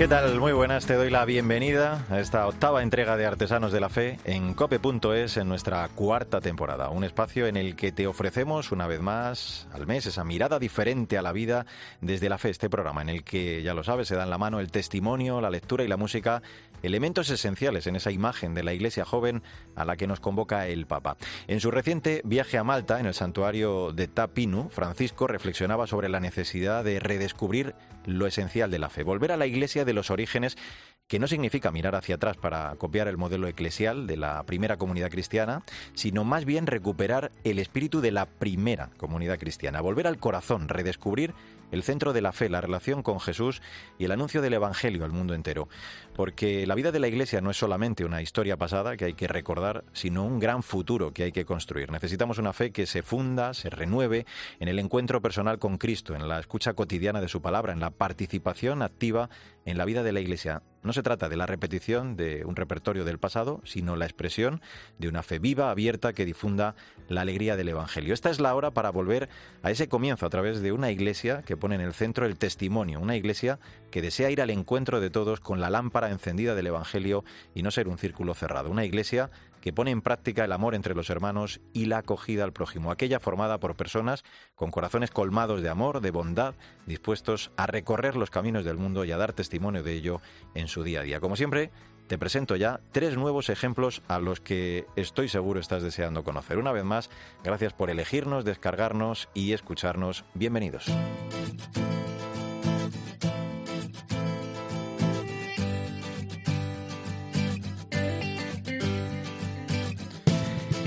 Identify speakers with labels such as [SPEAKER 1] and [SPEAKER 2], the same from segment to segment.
[SPEAKER 1] ¿Qué tal? Muy buenas, te doy la bienvenida a esta octava entrega de Artesanos de la Fe en cope.es en nuestra cuarta temporada, un espacio en el que te ofrecemos una vez más al mes esa mirada diferente a la vida desde la fe, este programa en el que, ya lo sabes, se dan la mano el testimonio, la lectura y la música, elementos esenciales en esa imagen de la iglesia joven a la que nos convoca el Papa. En su reciente viaje a Malta, en el santuario de Tapinu, Francisco reflexionaba sobre la necesidad de redescubrir lo esencial de la fe, volver a la iglesia de los orígenes que no significa mirar hacia atrás para copiar el modelo eclesial de la primera comunidad cristiana, sino más bien recuperar el espíritu de la primera comunidad cristiana, volver al corazón, redescubrir el centro de la fe, la relación con Jesús y el anuncio del Evangelio al mundo entero. Porque la vida de la Iglesia no es solamente una historia pasada que hay que recordar, sino un gran futuro que hay que construir. Necesitamos una fe que se funda, se renueve en el encuentro personal con Cristo, en la escucha cotidiana de su palabra, en la participación activa en la vida de la Iglesia. No se trata de la repetición de un repertorio del pasado, sino la expresión de una fe viva, abierta, que difunda la alegría del Evangelio. Esta es la hora para volver a ese comienzo a través de una iglesia que pone en el centro el testimonio, una iglesia que desea ir al encuentro de todos con la lámpara encendida del Evangelio y no ser un círculo cerrado, una iglesia que pone en práctica el amor entre los hermanos y la acogida al prójimo, aquella formada por personas con corazones colmados de amor, de bondad, dispuestos a recorrer los caminos del mundo y a dar testimonio de ello en su día a día. Como siempre, te presento ya tres nuevos ejemplos a los que estoy seguro estás deseando conocer. Una vez más, gracias por elegirnos, descargarnos y escucharnos. Bienvenidos.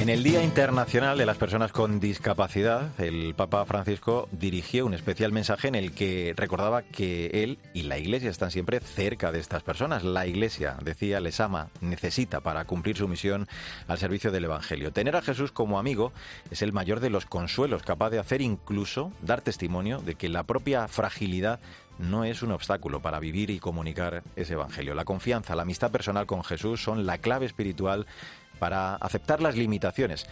[SPEAKER 1] En el Día Internacional de las Personas con Discapacidad, el Papa Francisco dirigió un especial mensaje en el que recordaba que él y la Iglesia están siempre cerca de estas personas. La Iglesia, decía, les ama, necesita para cumplir su misión al servicio del Evangelio. Tener a Jesús como amigo es el mayor de los consuelos, capaz de hacer incluso dar testimonio de que la propia fragilidad no es un obstáculo para vivir y comunicar ese Evangelio. La confianza, la amistad personal con Jesús son la clave espiritual para aceptar las limitaciones.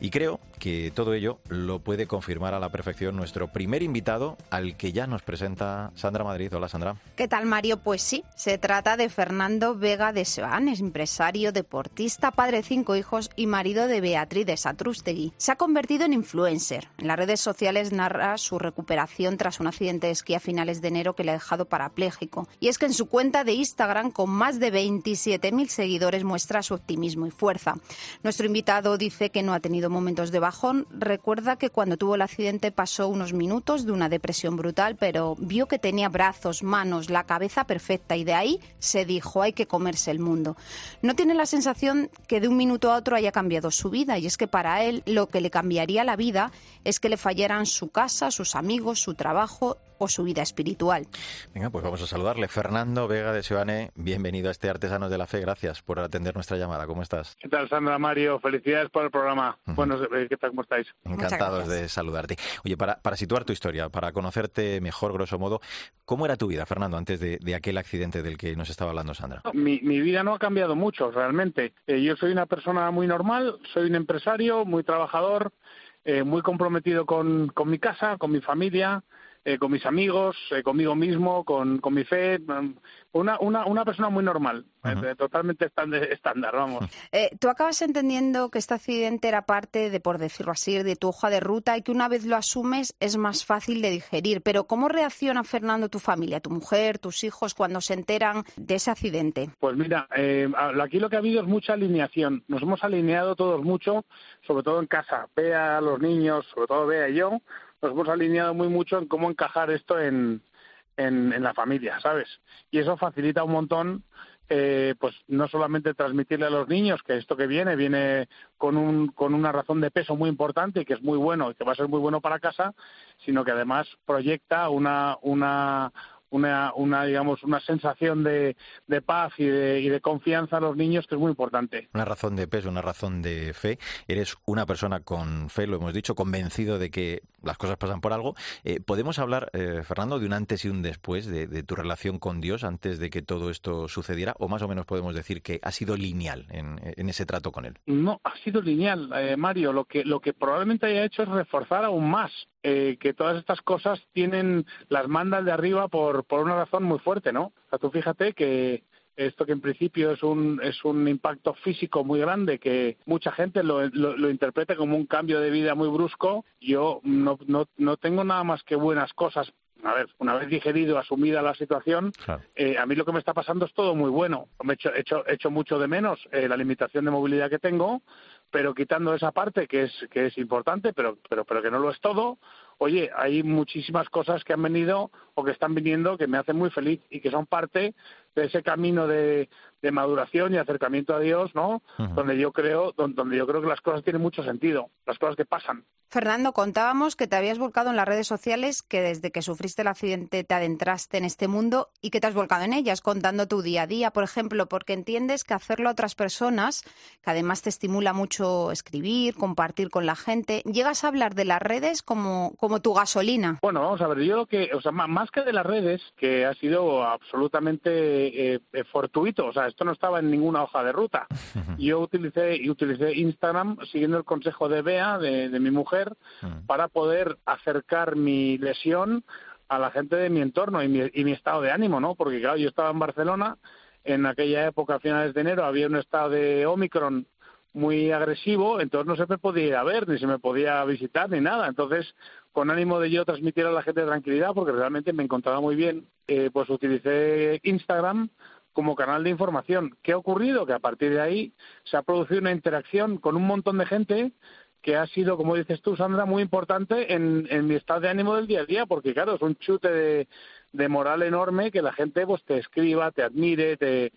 [SPEAKER 1] Y creo que todo ello lo puede confirmar a la perfección nuestro primer invitado, al que ya nos presenta Sandra Madrid. Hola, Sandra.
[SPEAKER 2] ¿Qué tal, Mario? Pues sí, se trata de Fernando Vega de es empresario, deportista, padre de cinco hijos y marido de Beatriz de Satrústegui. Se ha convertido en influencer. En las redes sociales narra su recuperación tras un accidente de esquí a finales de enero que le ha dejado parapléjico. Y es que en su cuenta de Instagram, con más de 27.000 seguidores, muestra su optimismo y fuerza. Nuestro invitado dice que no ha tenido momentos de bajón. Recuerda que cuando tuvo el accidente pasó unos minutos de una depresión brutal, pero vio que tenía brazos, manos, la cabeza perfecta y de ahí se dijo hay que comerse el mundo. No tiene la sensación que de un minuto a otro haya cambiado su vida y es que para él lo que le cambiaría la vida es que le fallaran su casa, sus amigos, su trabajo o su vida espiritual.
[SPEAKER 1] Venga, pues vamos a saludarle. Fernando Vega de Seoane, bienvenido a este Artesanos de la Fe. Gracias por atender nuestra llamada. ¿Cómo estás?
[SPEAKER 3] ¿Qué tal, Sandra Mario? Felicidades por el programa. Bueno, eh, ¿qué tal? ¿Cómo estáis?
[SPEAKER 1] Encantados de saludarte. Oye, para, para situar tu historia, para conocerte mejor, grosso modo, ¿cómo era tu vida, Fernando, antes de, de aquel accidente del que nos estaba hablando Sandra?
[SPEAKER 3] Mi, mi vida no ha cambiado mucho, realmente. Eh, yo soy una persona muy normal, soy un empresario, muy trabajador, eh, muy comprometido con, con mi casa, con mi familia, eh, con mis amigos, eh, conmigo mismo, con, con mi fe, mm, una, una, una persona muy normal, eh, totalmente estándar, vamos.
[SPEAKER 2] tú acabas entendiendo que este accidente era parte de, por decirlo así, de tu hoja de ruta y que una vez lo asumes es más fácil de digerir. Pero ¿cómo reacciona, Fernando, tu familia, tu mujer, tus hijos cuando se enteran de ese accidente?
[SPEAKER 3] Pues mira, aquí lo que ha habido es mucha alineación. Nos hemos alineado todos mucho, sobre todo en casa. Vea a los niños, sobre todo Vea y yo, nos hemos alineado muy mucho en cómo encajar esto en, en, la familia, ¿sabes? Y eso facilita un montón, eh, pues no solamente transmitirle a los niños que esto que viene viene con, un, con una razón de peso muy importante y que es muy bueno y que va a ser muy bueno para casa, sino que además proyecta una, una, una, una digamos, una sensación de, de paz y de, y de, confianza a los niños que es muy importante.
[SPEAKER 1] Una razón de peso, una razón de fe. Eres una persona con fe, lo hemos dicho, convencido de que las cosas pasan por algo. Eh, ¿Podemos hablar, eh, Fernando, de un antes y un después de, de, tu relación con Dios antes de que todo esto sucediera? ¿O más o menos podemos decir que ha sido lineal en, en ese trato con Él?
[SPEAKER 3] No, ha sido lineal, eh, Mario. Lo que, lo que probablemente haya hecho es reforzar aún más eh, que todas estas cosas tienen las mandas de arriba por, por una razón muy fuerte, ¿no? O sea, tú fíjate que esto que en principio es un, es un impacto físico muy grande, que mucha gente lo, lo, lo interpreta como un cambio de vida muy brusco, yo no, no, no tengo nada más que buenas cosas a ver, una vez digerido, asumida la situación, claro. eh, a mí lo que me está pasando es todo muy bueno. Me he hecho, he hecho, he hecho mucho de menos eh, la limitación de movilidad que tengo, pero quitando esa parte que es, que es importante, pero, pero, pero que no lo es todo, oye, hay muchísimas cosas que han venido o que están viniendo que me hacen muy feliz y que son parte de ese camino de, de maduración y acercamiento a Dios, ¿no? Uh -huh. Donde yo creo, donde, donde yo creo que las cosas tienen mucho sentido, las cosas que pasan.
[SPEAKER 2] Fernando, contábamos que te habías volcado en las redes sociales, que desde que sufriste el accidente te adentraste en este mundo y que te has volcado en ellas, contando tu día a día, por ejemplo, porque entiendes que hacerlo a otras personas, que además te estimula mucho escribir, compartir con la gente, llegas a hablar de las redes como, como tu gasolina.
[SPEAKER 3] Bueno, vamos a ver, yo lo que, o sea, más que de las redes, que ha sido absolutamente eh, fortuito, o sea, esto no estaba en ninguna hoja de ruta. Yo utilicé, utilicé Instagram siguiendo el consejo de Bea, de, de mi mujer, para poder acercar mi lesión a la gente de mi entorno y mi, y mi estado de ánimo, ¿no? Porque claro, yo estaba en Barcelona, en aquella época, a finales de enero, había un estado de Omicron muy agresivo, entonces no se me podía ir a ver, ni se me podía visitar, ni nada. Entonces, con ánimo de yo transmitir a la gente tranquilidad, porque realmente me encontraba muy bien, eh, pues utilicé Instagram como canal de información. ¿Qué ha ocurrido? Que a partir de ahí se ha producido una interacción con un montón de gente que ha sido, como dices tú, Sandra, muy importante en, en mi estado de ánimo del día a día, porque claro, es un chute de, de moral enorme que la gente pues te escriba, te admire, te,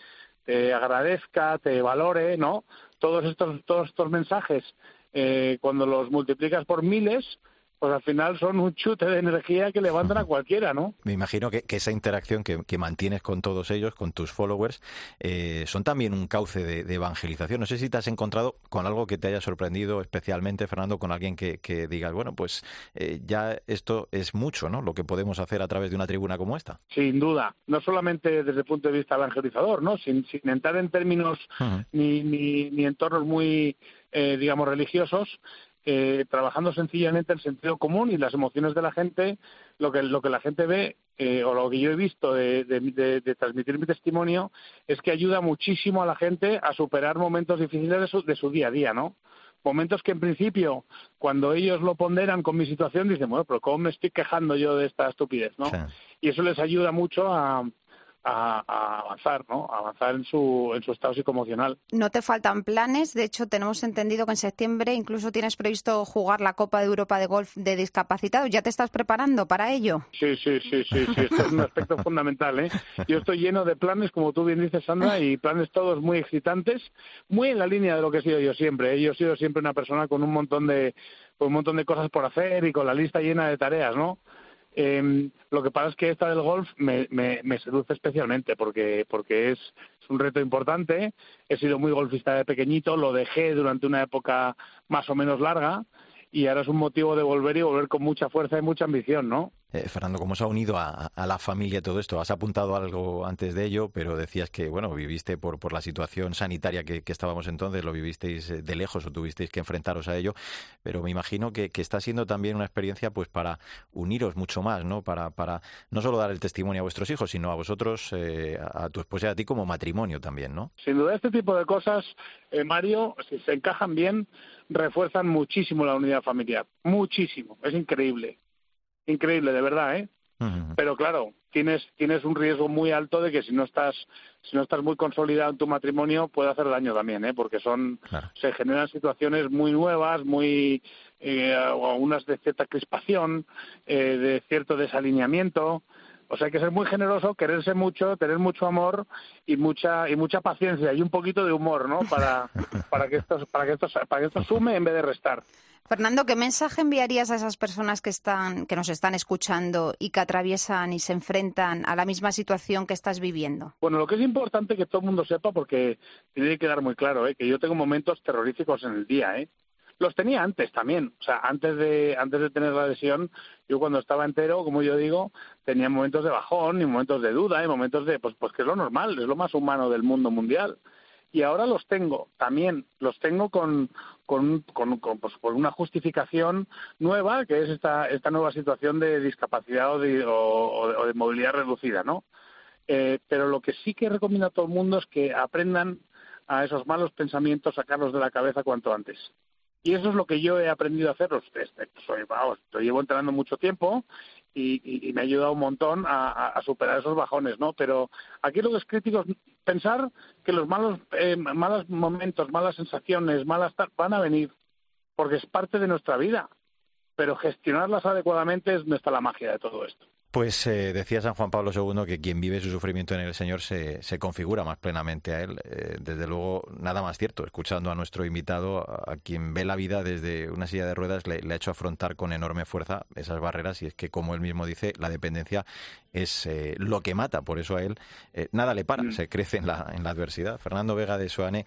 [SPEAKER 3] te agradezca, te valore, ¿no? Todos estos, todos estos mensajes, eh, cuando los multiplicas por miles, pues al final son un chute de energía que levantan a cualquiera, ¿no?
[SPEAKER 1] Me imagino que, que esa interacción que, que, mantienes con todos ellos, con tus followers, eh, son también un cauce de, de, evangelización. No sé si te has encontrado con algo que te haya sorprendido especialmente, Fernando, con alguien que, que digas, bueno, pues eh, ya esto es mucho, ¿no? Lo que podemos hacer a través de una tribuna como esta.
[SPEAKER 3] Sin duda, no solamente desde el punto de vista evangelizador, ¿no? Sin, sin entrar en términos uh -huh. ni, ni, ni entornos muy, eh, digamos, religiosos, eh, trabajando sencillamente el sentido común y las emociones de la gente, lo que, lo que la gente ve eh, o lo que yo he visto de, de, de, de, transmitir mi testimonio es que ayuda muchísimo a la gente a superar momentos difíciles de su, de su día a día, ¿no? Momentos que en principio, cuando ellos lo ponderan con mi situación, dicen, bueno, pero ¿cómo me estoy quejando yo de esta estupidez, no? Sí. Y eso les ayuda mucho a, a, a, avanzar, ¿no? A avanzar en su, en su estado psicoemocional.
[SPEAKER 2] No te faltan planes. De hecho, tenemos entendido que en septiembre incluso tienes previsto jugar la Copa de Europa de Golf de discapacitados. ¿Ya te estás preparando para ello?
[SPEAKER 3] Sí, sí, sí, sí. sí. Esto es un aspecto fundamental, ¿eh? Yo estoy lleno de planes, como tú bien dices, Sandra, y planes todos muy excitantes, muy en la línea de lo que he sido yo siempre. ¿eh? Yo he sido siempre una persona con un montón de, con un montón de cosas por hacer y con la lista llena de tareas, ¿no? Eh, lo que pasa es que esta del golf me, me, me seduce especialmente porque, porque es, es, un reto importante. He sido muy golfista de pequeñito, lo dejé durante una época más o menos larga y ahora es un motivo de volver y volver con mucha fuerza y mucha ambición, ¿no?
[SPEAKER 1] Eh, Fernando, ¿cómo se ha unido a, a, la familia todo esto? Has apuntado algo antes de ello, pero decías que, bueno, viviste por, por la situación sanitaria que, estábamos entonces, lo vivisteis eh, de lejos o tuvisteis que enfrentaros a ello, pero me imagino que, está siendo también una experiencia pues para uniros mucho más, ¿no? Para, para no solo dar el testimonio a vuestros hijos, sino a vosotros, eh, a tu esposa y a ti como matrimonio también, ¿no?
[SPEAKER 3] Sin duda, este tipo de cosas, eh, Mario, si se encajan bien, refuerzan muchísimo la unidad familiar, muchísimo, es increíble increíble, de verdad, ¿eh? Uh -huh. Pero claro, tienes tienes un riesgo muy alto de que si no estás si no estás muy consolidado en tu matrimonio puede hacer daño también, ¿eh? Porque son claro. se generan situaciones muy nuevas, muy eh, unas de cierta crispación, eh, de cierto desalineamiento. O sea, hay que ser muy generoso, quererse mucho, tener mucho amor y mucha y mucha paciencia y un poquito de humor, ¿no? Para para que esto para que esto para que esto sume en vez de restar.
[SPEAKER 2] Fernando, ¿qué mensaje enviarías a esas personas que están que nos están escuchando y que atraviesan y se enfrentan a la misma situación que estás viviendo?
[SPEAKER 3] Bueno, lo que es importante que todo el mundo sepa porque tiene que quedar muy claro, ¿eh? que yo tengo momentos terroríficos en el día, ¿eh? Los tenía antes también, o sea, antes de antes de tener la lesión, yo cuando estaba entero, como yo digo, tenía momentos de bajón y momentos de duda y momentos de pues pues que es lo normal, es lo más humano del mundo mundial. Y ahora los tengo también los tengo con con, con, pues, una justificación nueva que es esta esta nueva situación de discapacidad o de, o, de movilidad reducida no eh, pero lo que sí que recomiendo a todo el mundo es que aprendan a esos malos pensamientos sacarlos de la cabeza cuanto antes y eso es lo que yo he aprendido a hacer. Soy, vamos, llevo entrenando mucho tiempo y, me ha ayudado un montón a, superar esos bajones, ¿no? Pero aquí lo que es crítico es pensar que los malos, eh, malos momentos, malas sensaciones, malas van a venir porque es parte de nuestra vida. Pero gestionarlas adecuadamente es donde está la magia de todo esto.
[SPEAKER 1] Pues eh, decía San Juan Pablo II que quien vive su sufrimiento en el Señor se, se configura más plenamente a Él. Eh, desde luego, nada más cierto. Escuchando a nuestro invitado, a, quien ve la vida desde una silla de ruedas, le, ha hecho afrontar con enorme fuerza esas barreras. Y es que, como él mismo dice, la dependencia es eh, lo que mata. Por eso a él nada le para, mm. se crece en la, en la adversidad. Fernando Vega de Soane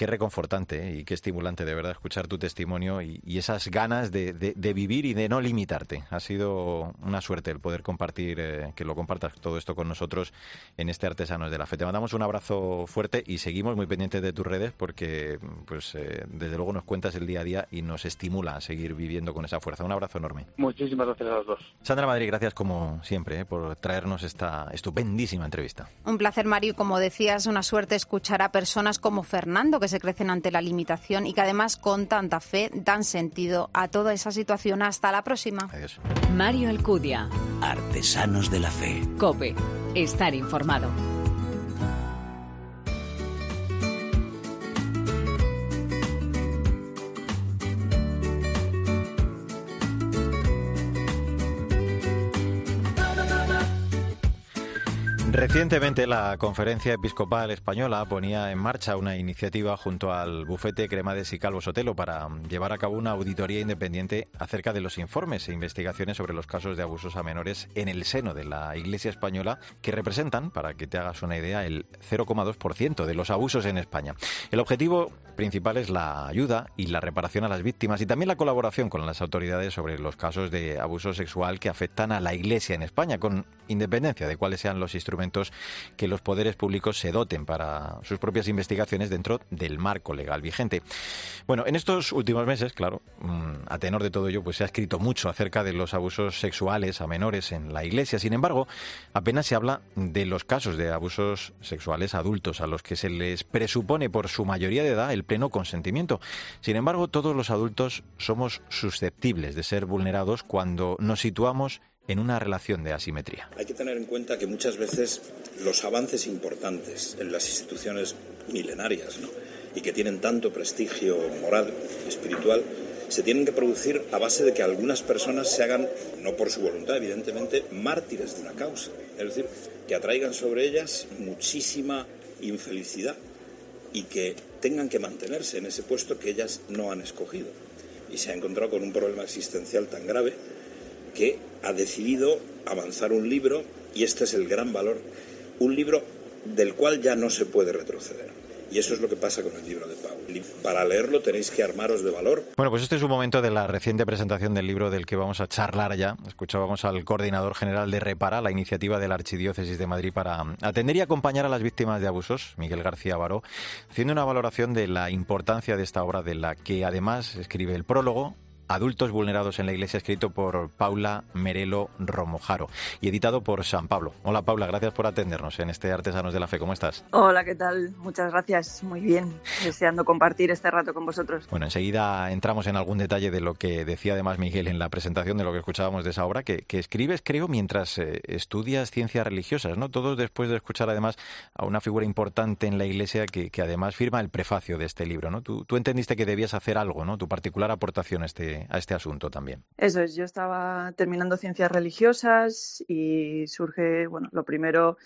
[SPEAKER 1] Qué reconfortante ¿eh? y qué estimulante de verdad escuchar tu testimonio y, esas ganas de, vivir y de no limitarte. Ha sido una suerte el poder compartir, eh, que lo compartas todo esto con nosotros en este Artesanos de la Fe. Te mandamos un abrazo fuerte y seguimos muy pendientes de tus redes porque, pues, eh, desde luego nos cuentas el día a día y nos estimula a seguir viviendo con esa fuerza. Un abrazo enorme.
[SPEAKER 3] Muchísimas gracias a los dos.
[SPEAKER 1] Sandra Madrid, gracias como siempre por traernos esta estupendísima entrevista.
[SPEAKER 2] Un placer, Mario. Como decías, una suerte escuchar a personas como Fernando que se crecen ante la limitación y que además con tanta fe dan sentido a toda esa situación. Hasta la próxima.
[SPEAKER 1] Adiós.
[SPEAKER 4] Mario Alcudia.
[SPEAKER 5] Artesanos de la Fe.
[SPEAKER 4] Cope. Estar informado.
[SPEAKER 1] Recientemente la Conferencia Episcopal Española ponía en marcha una iniciativa junto al bufete Cremades y Calvo Sotelo para llevar a cabo una auditoría independiente acerca de los informes e investigaciones sobre los casos de abusos a menores en el seno de la Iglesia española que representan, para que te hagas una idea, el 0,2% de los abusos en España. El objetivo principal es la ayuda y la reparación a las víctimas y también la colaboración con las autoridades sobre los casos de abuso sexual que afectan a la Iglesia en España, con independencia de cuáles sean los instrumentos que los poderes públicos se doten para sus propias investigaciones dentro del marco legal vigente. Bueno, en estos últimos meses, claro, mm, a tenor de todo ello, pues se ha escrito mucho acerca de los abusos sexuales a menores en la Iglesia. Sin embargo, apenas se habla de los casos de abusos sexuales adultos a los que se les presupone por su mayoría de edad el pleno consentimiento. Sin embargo, todos los adultos somos susceptibles de ser vulnerados cuando nos situamos en una relación de asimetría.
[SPEAKER 6] Hay que tener en cuenta que muchas veces los avances importantes en las instituciones milenarias y que tienen tanto prestigio moral, espiritual, se tienen que producir a base de que algunas personas se hagan, no por su voluntad, evidentemente, mártires de una causa. Es decir, que atraigan sobre ellas muchísima infelicidad y que tengan que mantenerse en ese puesto que ellas no han escogido. Y se ha encontrado con un problema existencial tan grave que ha decidido avanzar un libro y este es el gran valor, un libro del cual ya no se puede retroceder. Y eso es lo que pasa con el libro de Pau. Para leerlo tenéis que armaros de valor.
[SPEAKER 1] Bueno, pues este es un momento de la reciente presentación del libro del que vamos a charlar ya. Escuchábamos al coordinador general de Repara, la iniciativa de la Archidiócesis de Madrid para atender y acompañar a las víctimas de abusos, Miguel García Baró, haciendo una valoración de la importancia de esta obra, de la que además escribe el prólogo Adultos vulnerados en la Iglesia, escrito por Paula Merelo Romojaro y editado por San Pablo. Hola Paula, gracias por atendernos en este Artesanos de la Fe. ¿Cómo estás?
[SPEAKER 7] Hola, ¿qué tal? Muchas gracias. Muy bien. Deseando compartir este rato con vosotros.
[SPEAKER 1] Bueno, enseguida entramos en algún detalle de lo que decía además Miguel en la presentación de lo que escuchábamos de esa obra, que, escribes, creo, mientras eh, estudias ciencias religiosas, ¿no? Todos después de escuchar además a una figura importante en la Iglesia que, además firma el prefacio de este libro, ¿no? Tú, tú entendiste que debías hacer algo, ¿no? Tu particular aportación a este este, a este asunto también.
[SPEAKER 7] Eso es, yo estaba terminando ciencias religiosas y surge, bueno, lo primero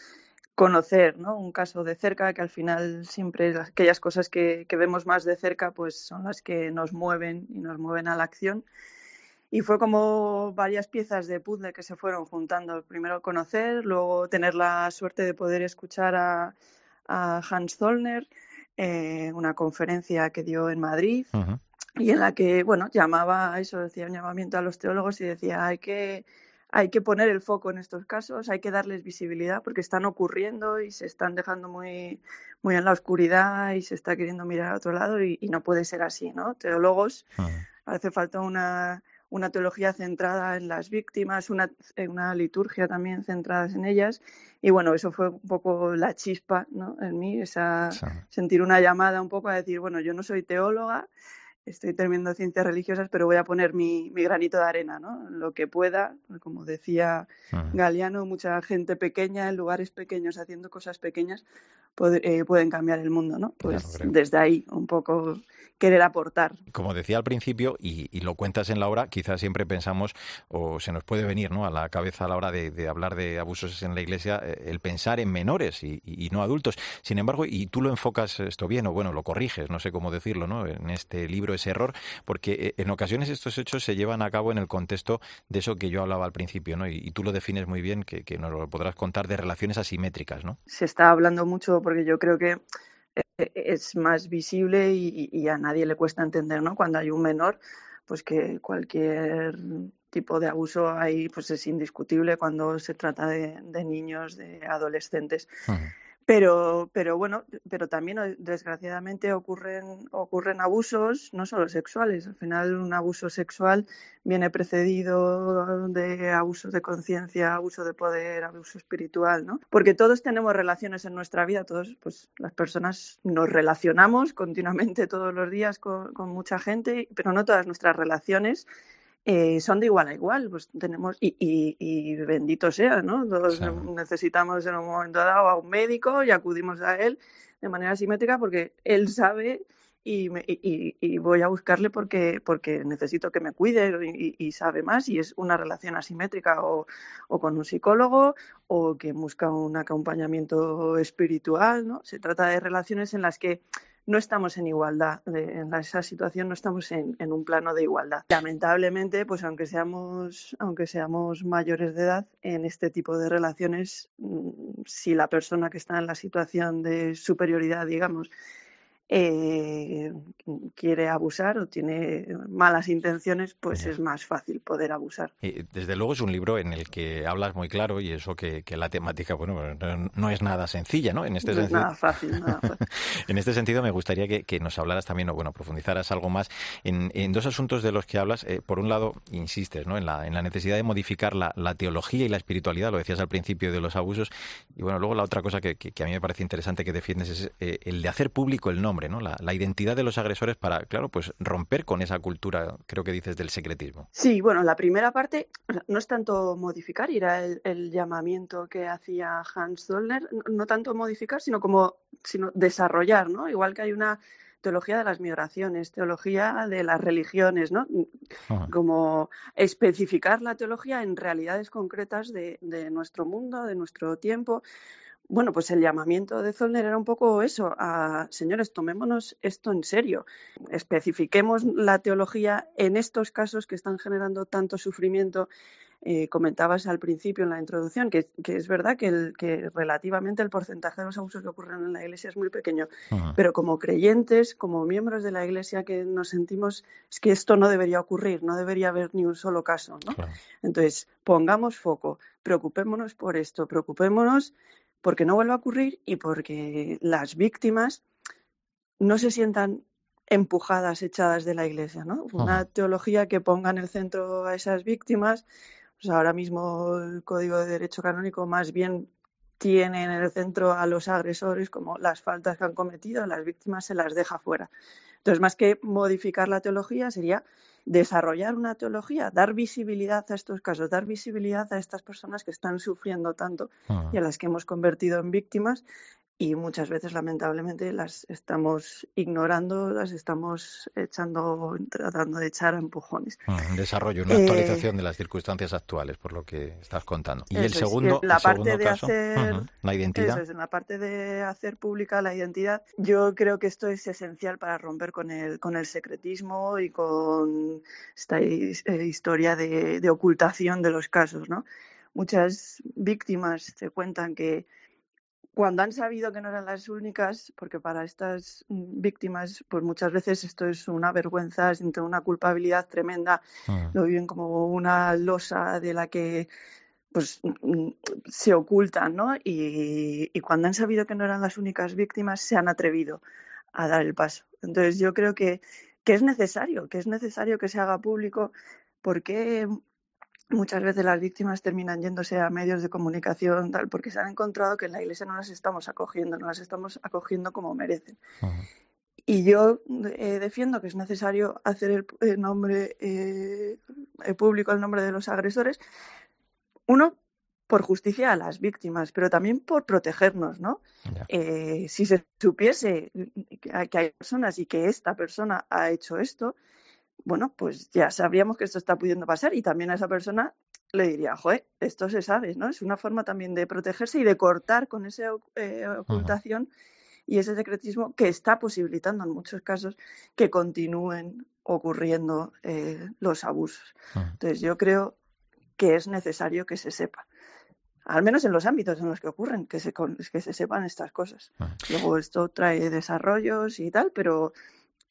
[SPEAKER 7] conocer ¿no? un caso de cerca, que al final siempre aquellas cosas que, que, vemos más de cerca pues son las que nos mueven y nos mueven a la acción. Y fue como varias piezas de puzzle que se fueron juntando. Primero conocer, luego tener la suerte de poder escuchar a, a Hans Zollner, eh, una conferencia que dio en Madrid y en la que, bueno, llamaba a eso, decía un llamamiento a los teólogos y decía hay que hay que poner el foco en estos casos, hay que darles visibilidad porque están ocurriendo y se están dejando muy, muy en la oscuridad y se está queriendo mirar a otro lado y, no puede ser así, ¿no? Teólogos, hace falta una, una teología centrada en las víctimas, una, una liturgia también centrada en ellas. Y bueno, eso fue un poco la chispa ¿no? en mí, esa, sentir una llamada un poco a decir, bueno, yo no soy teóloga, estoy terminando ciencias religiosas, pero voy a poner mi, mi granito de arena, ¿no? Lo que pueda, como decía Galeano, mucha gente pequeña en lugares pequeños haciendo cosas pequeñas eh, pueden cambiar el mundo, ¿no? Pues desde ahí un poco querer aportar.
[SPEAKER 1] Como decía al principio, y, lo cuentas en la obra, quizás siempre pensamos, o se nos puede venir ¿no? a la cabeza a la hora de, hablar de abusos en la iglesia, eh, el pensar en menores y, no adultos. Sin embargo, y tú lo enfocas esto bien, o bueno, lo corriges, no sé cómo decirlo, ¿no? en este libro ese error, porque eh, en ocasiones estos hechos se llevan a cabo en el contexto de eso que yo hablaba al principio, ¿no? y, tú lo defines muy bien, que, que nos lo podrás contar, de relaciones asimétricas. ¿no?
[SPEAKER 7] Se está hablando mucho, porque yo creo que e-, es más visible y, a nadie le cuesta entender, ¿no? Cuando hay un menor, pues que cualquier tipo de abuso ahí pues es indiscutible cuando se trata de, niños, de adolescentes. Pero, pero bueno, pero también eh, desgraciadamente ocurren, ocurren abusos, no solo sexuales. Al final un abuso sexual viene precedido de abuso de conciencia, abuso de poder, abuso espiritual, ¿no? Porque todos tenemos relaciones en nuestra vida, todos, pues las personas nos relacionamos continuamente todos los días con, con mucha gente, pero no todas nuestras relaciones eh, son de igual a igual, pues tenemos, y, y, bendito sea, ¿no? Todos necesitamos en un momento dado a un médico y acudimos a él de manera simétrica porque él sabe y, y, voy a buscarle porque, porque necesito que me cuide y, sabe más y es una relación asimétrica o, o, con un psicólogo o que busca un acompañamiento espiritual, ¿no? Se trata de relaciones en las que no estamos en igualdad, en esa situación no estamos en, un plano de igualdad. Lamentablemente, pues aunque seamos, aunque seamos mayores de edad, en este tipo de relaciones, mm, si la persona que está en la situación de superioridad, digamos, eh, quiere abusar o tiene malas intenciones, pues es más fácil poder abusar.
[SPEAKER 1] desde luego es un libro en el que hablas muy claro y eso que, la temática, bueno, no, es nada sencilla, ¿no? En este sentido,
[SPEAKER 7] nada fácil,
[SPEAKER 1] en este sentido me gustaría que, nos hablaras también, o bueno, profundizaras algo más en, dos asuntos de los que hablas. Eh, por un lado, insistes, ¿no? En la, en la necesidad de modificar la, teología y la espiritualidad, lo decías al principio de los abusos. Y bueno, luego la otra cosa que, a mí me parece interesante que defiendes es eh, el de hacer público el nombre, ¿no? La, identidad de los agresores para, claro, pues romper con esa cultura, creo que dices, del secretismo.
[SPEAKER 7] Sí, bueno, la primera parte no es tanto modificar, y era el, llamamiento que hacía Hans Zollner, no, tanto modificar, sino como sino desarrollar, ¿no? Igual que hay una teología de las migraciones, teología de las religiones, ¿no? Como especificar la teología en realidades concretas de, de nuestro mundo, de nuestro tiempo. Bueno, pues el llamamiento de Zollner era un poco eso, a señores, tomémonos esto en serio, especifiquemos la teología en estos casos que están generando tanto sufrimiento. Eh, comentabas al principio en la introducción que, es verdad que, el, que, relativamente el porcentaje de los abusos que ocurren en la Iglesia es muy pequeño, pero como creyentes, como miembros de la Iglesia que nos sentimos es que esto no debería ocurrir, no debería haber ni un solo caso. ¿no? Entonces, pongamos foco, preocupémonos por esto, preocupémonos porque no vuelva a ocurrir y porque las víctimas no se sientan empujadas, echadas de la iglesia, ¿no? Una teología que ponga en el centro a esas víctimas, pues ahora mismo el Código de Derecho Canónico más bien tiene en el centro a los agresores como las faltas que han cometido, las víctimas se las deja fuera. Entonces, más que modificar la teología, sería desarrollar una teología, dar visibilidad a estos casos, dar visibilidad a estas personas que están sufriendo tanto y a las que hemos convertido en víctimas y muchas veces lamentablemente las estamos ignorando, las estamos echando, tratando de echar a empujones.
[SPEAKER 1] Un desarrollo, una actualización de las circunstancias actuales, por lo que estás contando. Y el segundo,
[SPEAKER 7] la
[SPEAKER 1] parte
[SPEAKER 7] de hacer
[SPEAKER 1] la identidad.
[SPEAKER 7] en la parte de hacer pública la identidad, yo creo que esto es esencial para romper con el con el secretismo y con esta eh, historia de, de ocultación de los casos, ¿no? Muchas víctimas se cuentan que cuando han sabido que no eran las únicas, porque para estas mm, víctimas, pues muchas veces esto es una vergüenza, sienten una culpabilidad tremenda, ah. lo viven como una losa de la que pues mm, se ocultan, ¿no? Y, y, cuando han sabido que no eran las únicas víctimas, se han atrevido a dar el paso. Entonces yo creo que, que es necesario, que es necesario que se haga público porque muchas veces las víctimas terminan yéndose a medios de comunicación tal porque se han encontrado que en la iglesia no las estamos acogiendo, no las estamos acogiendo como merecen. Y yo eh, defiendo que es necesario hacer el, nombre eh, público, el nombre de los agresores, uno por justicia a las víctimas, pero también por protegernos, ¿no? Eh, si se supiese que hay personas y que esta persona ha hecho esto, bueno, pues ya sabríamos que esto está pudiendo pasar y también a esa persona le diría, joder, esto se sabe, ¿no? Es una forma también de protegerse y de cortar con esa eh, ocultación y ese secretismo que está posibilitando en muchos casos que continúen ocurriendo eh, los abusos. Entonces yo creo que es necesario que se sepa al menos en los ámbitos en los que ocurren, que se, que se sepan estas cosas. Luego esto trae desarrollos y tal, pero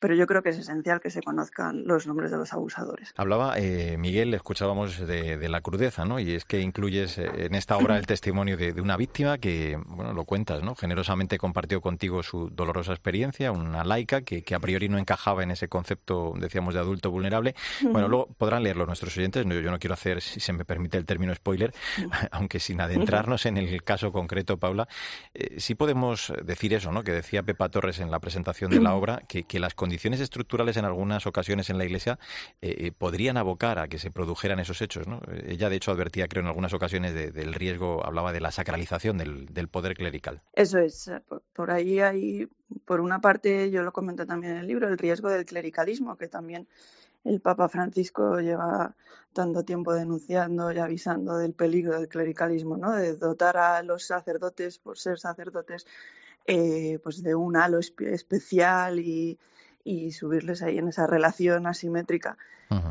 [SPEAKER 7] pero yo creo que es esencial que se conozcan los nombres de los abusadores.
[SPEAKER 1] Hablaba, eh, Miguel, escuchábamos de, la crudeza, ¿no? Y es que incluyes eh, en esta obra el testimonio de, una víctima que, bueno, lo cuentas, ¿no? Generosamente compartió contigo su dolorosa experiencia, una laica que, a priori no encajaba en ese concepto, decíamos, de adulto vulnerable. Bueno, luego podrán leerlo nuestros oyentes. Yo, no quiero hacer, si se me permite el término spoiler, aunque sin adentrarnos en el caso concreto, Paula, eh, sí podemos decir eso, ¿no? Que decía Pepa Torres en la presentación de la obra, que, que las condiciones condiciones estructurales en algunas ocasiones en la Iglesia eh, eh, podrían abocar a que se produjeran esos hechos. ¿no? Ella, de hecho, advertía, creo, en algunas ocasiones del riesgo, hablaba de la sacralización del, poder clerical.
[SPEAKER 7] Eso es. Por, ahí hay, por una parte, yo lo comento también en el libro, el riesgo del clericalismo, que también el Papa Francisco lleva tanto tiempo denunciando y avisando del peligro del clericalismo, ¿no? de dotar a los sacerdotes, por ser sacerdotes, eh, pues de un halo especial y, y subirles ahí en esa relación asimétrica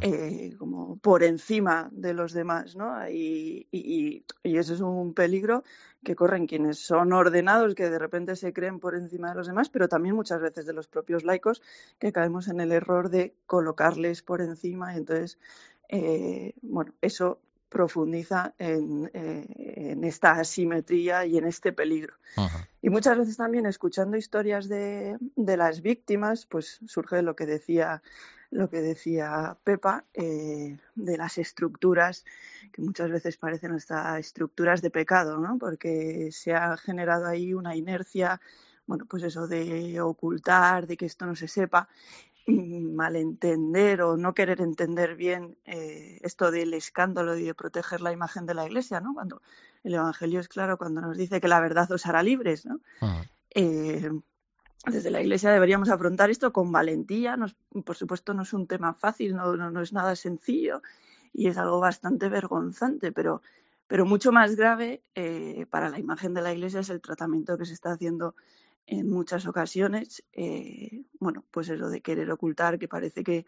[SPEAKER 7] eh, como por encima de los demás, ¿no? Y, y, y, eso es un peligro que corren quienes son ordenados, que de repente se creen por encima de los demás, pero también muchas veces de los propios laicos, que caemos en el error de colocarles por encima y entonces, eh, bueno, eso profundiza en, eh, en, esta asimetría y en este peligro. Y muchas veces también escuchando historias de, de, las víctimas, pues surge lo que decía lo que decía Pepa eh, de las estructuras que muchas veces parecen hasta estructuras de pecado, ¿no? Porque se ha generado ahí una inercia, bueno, pues eso de ocultar, de que esto no se sepa malentender o no querer entender bien eh, esto del escándalo y de proteger la imagen de la Iglesia, ¿no? Cuando el Evangelio es claro cuando nos dice que la verdad os hará libres, ¿no? Eh, desde la Iglesia deberíamos afrontar esto con valentía. por supuesto, no es un tema fácil, no, no, es nada sencillo y es algo bastante vergonzante, pero, pero mucho más grave eh, para la imagen de la Iglesia es el tratamiento que se está haciendo en muchas ocasiones, eh, bueno, pues eso de querer ocultar, que parece que,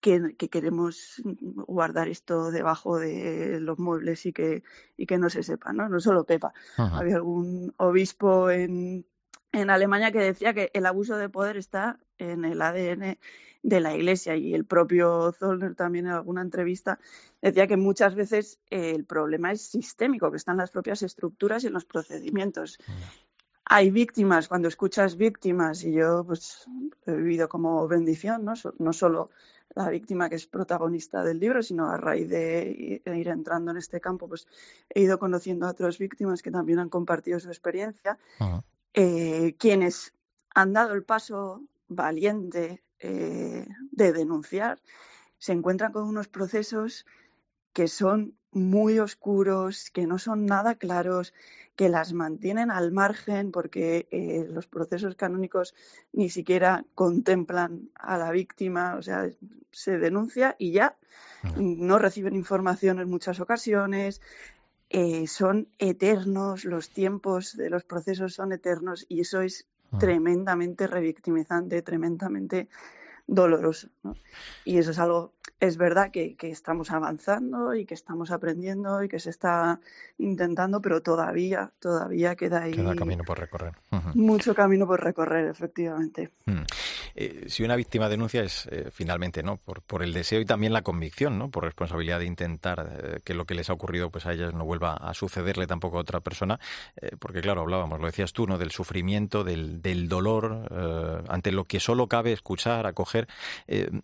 [SPEAKER 7] que, queremos guardar esto debajo de los muebles y que, y que no se sepa, ¿no? No solo Pepa. Había algún obispo en, en Alemania que decía que el abuso de poder está en el ADN de la Iglesia y el propio Zollner también en alguna entrevista decía que muchas veces el problema es sistémico, que están las propias estructuras y en los procedimientos hay víctimas, cuando escuchas víctimas, y yo pues he vivido como bendición, ¿no? no solo la víctima que es protagonista del libro, sino a raíz de ir entrando en este campo, pues he ido conociendo a otras víctimas que también han compartido su experiencia, eh, quienes han dado el paso valiente eh, de denunciar, se encuentran con unos procesos que son muy oscuros, que no son nada claros, que las mantienen al margen porque eh, los procesos canónicos ni siquiera contemplan a la víctima, o sea, se denuncia y ya no reciben información en muchas ocasiones. Eh, son eternos, los tiempos de los procesos son eternos y eso es tremendamente revictimizante, tremendamente doloroso. Y eso es algo es verdad que, estamos avanzando y que estamos aprendiendo y que se está intentando, pero todavía, todavía queda ahí.
[SPEAKER 1] Queda camino por recorrer.
[SPEAKER 7] Mucho camino por recorrer, efectivamente.
[SPEAKER 1] Mm. Eh, si una víctima denuncia es eh, finalmente, ¿no? Por, por, el deseo y también la convicción, ¿no? Por responsabilidad de intentar eh, que lo que les ha ocurrido, pues a ellas no vuelva a sucederle tampoco a otra persona, porque claro, hablábamos, lo decías tú, ¿no? Del sufrimiento, del, del dolor, ante lo que solo cabe escuchar, acoger.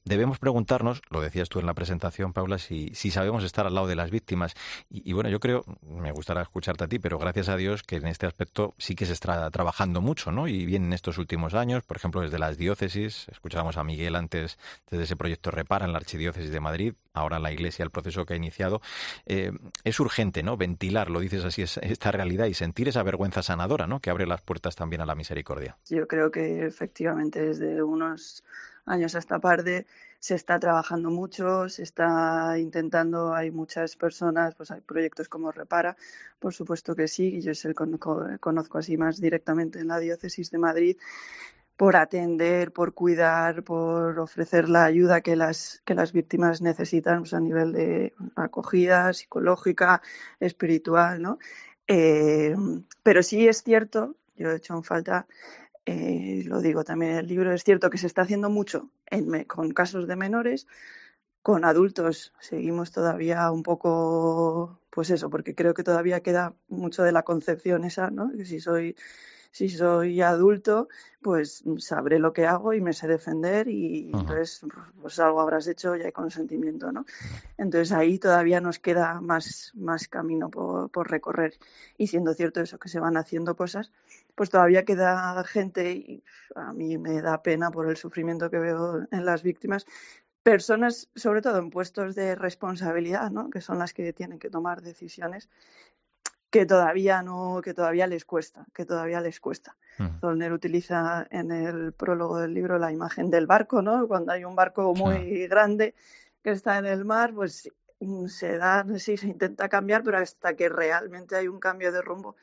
[SPEAKER 1] Debemos preguntarnos, lo decías tú en la presentación, Paula, si, sabemos estar al lado de las víctimas. Y, bueno, yo creo, me gustará escucharte a ti, pero gracias a Dios que en este aspecto sí que se está trabajando mucho, ¿no? Y bien en estos últimos años, por ejemplo, desde las diócesis, escuchábamos a Miguel antes desde ese proyecto Repara en la Archidiócesis de Madrid, ahora la Iglesia, el proceso que ha iniciado. Eh, es urgente, ¿no? Ventilar, lo dices así, esta realidad y sentir esa vergüenza sanadora, ¿no? Que abre las puertas también a la misericordia.
[SPEAKER 7] Yo creo que efectivamente desde unos años a esta parte se está trabajando mucho, se está intentando, hay muchas personas, pues hay proyectos como Repara, por supuesto que sí, yo es el conozco, conozco así más directamente en la diócesis de Madrid, por atender, por cuidar, por ofrecer la ayuda que las, que las víctimas necesitan pues, a nivel de acogida psicológica, espiritual, ¿no? Eh, pero sí es cierto, yo he hecho en falta eh, lo digo también en el libro, es cierto que se está haciendo mucho con casos de menores, con adultos seguimos todavía un poco, pues eso, porque creo que todavía queda mucho de la concepción esa, ¿no? Que si soy si soy adulto, pues sabré lo que hago y me sé defender y entonces pues algo habrás hecho y hay consentimiento, ¿no? Entonces ahí todavía nos queda más, más camino por, por, recorrer y siendo cierto eso que se van haciendo cosas, pues todavía queda gente y a mí me da pena por el sufrimiento que veo en las víctimas personas, sobre todo en puestos de responsabilidad, ¿no? que son las que tienen que tomar decisiones, que todavía no, que todavía les cuesta, que todavía les cuesta. Zollner utiliza en el prólogo del libro la imagen del barco, ¿no? Cuando hay un barco muy grande que está en el mar, pues se da, sí, se intenta cambiar, pero hasta que realmente hay un cambio de rumbo,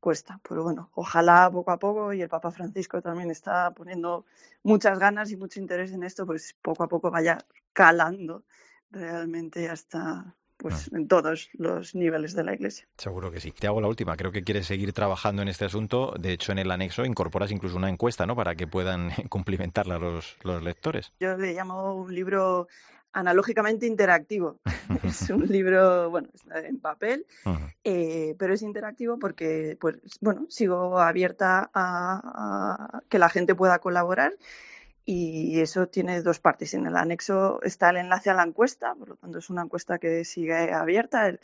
[SPEAKER 7] cuesta. Pero bueno, ojalá poco a poco, y el Papa Francisco también está poniendo muchas ganas y mucho interés en esto, pues poco a poco vaya calando realmente hasta, pues en todos los niveles de la Iglesia.
[SPEAKER 1] Seguro que sí. Te hago la última. Creo que quieres seguir trabajando en este asunto. De hecho, en el anexo incorporas incluso una encuesta, ¿no? Para que puedan cumplimentarla los, los lectores.
[SPEAKER 7] Yo le llamo un libro analógicamente interactivo. es un libro, bueno, en papel, eh, pero es interactivo porque, pues, bueno, sigo abierta a que la gente pueda colaborar y eso tiene dos partes. En el anexo está el enlace a la encuesta, por lo tanto es una encuesta que sigue abierta. El,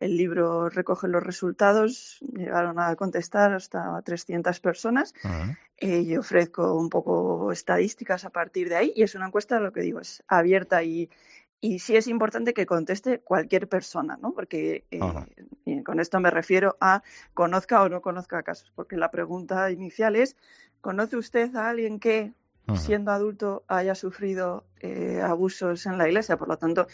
[SPEAKER 7] libro recoge los resultados, llegaron a contestar hasta 300 personas eh, y ofrezco un poco estadísticas a partir de ahí y es una encuesta, lo que digo, es abierta y, y sí es importante que conteste cualquier persona, ¿no? Porque eh, con esto me refiero a conozca o no conozca casos, porque la pregunta inicial es, ¿conoce usted a alguien que siendo adulto haya sufrido eh, abusos en la iglesia. Por lo tanto,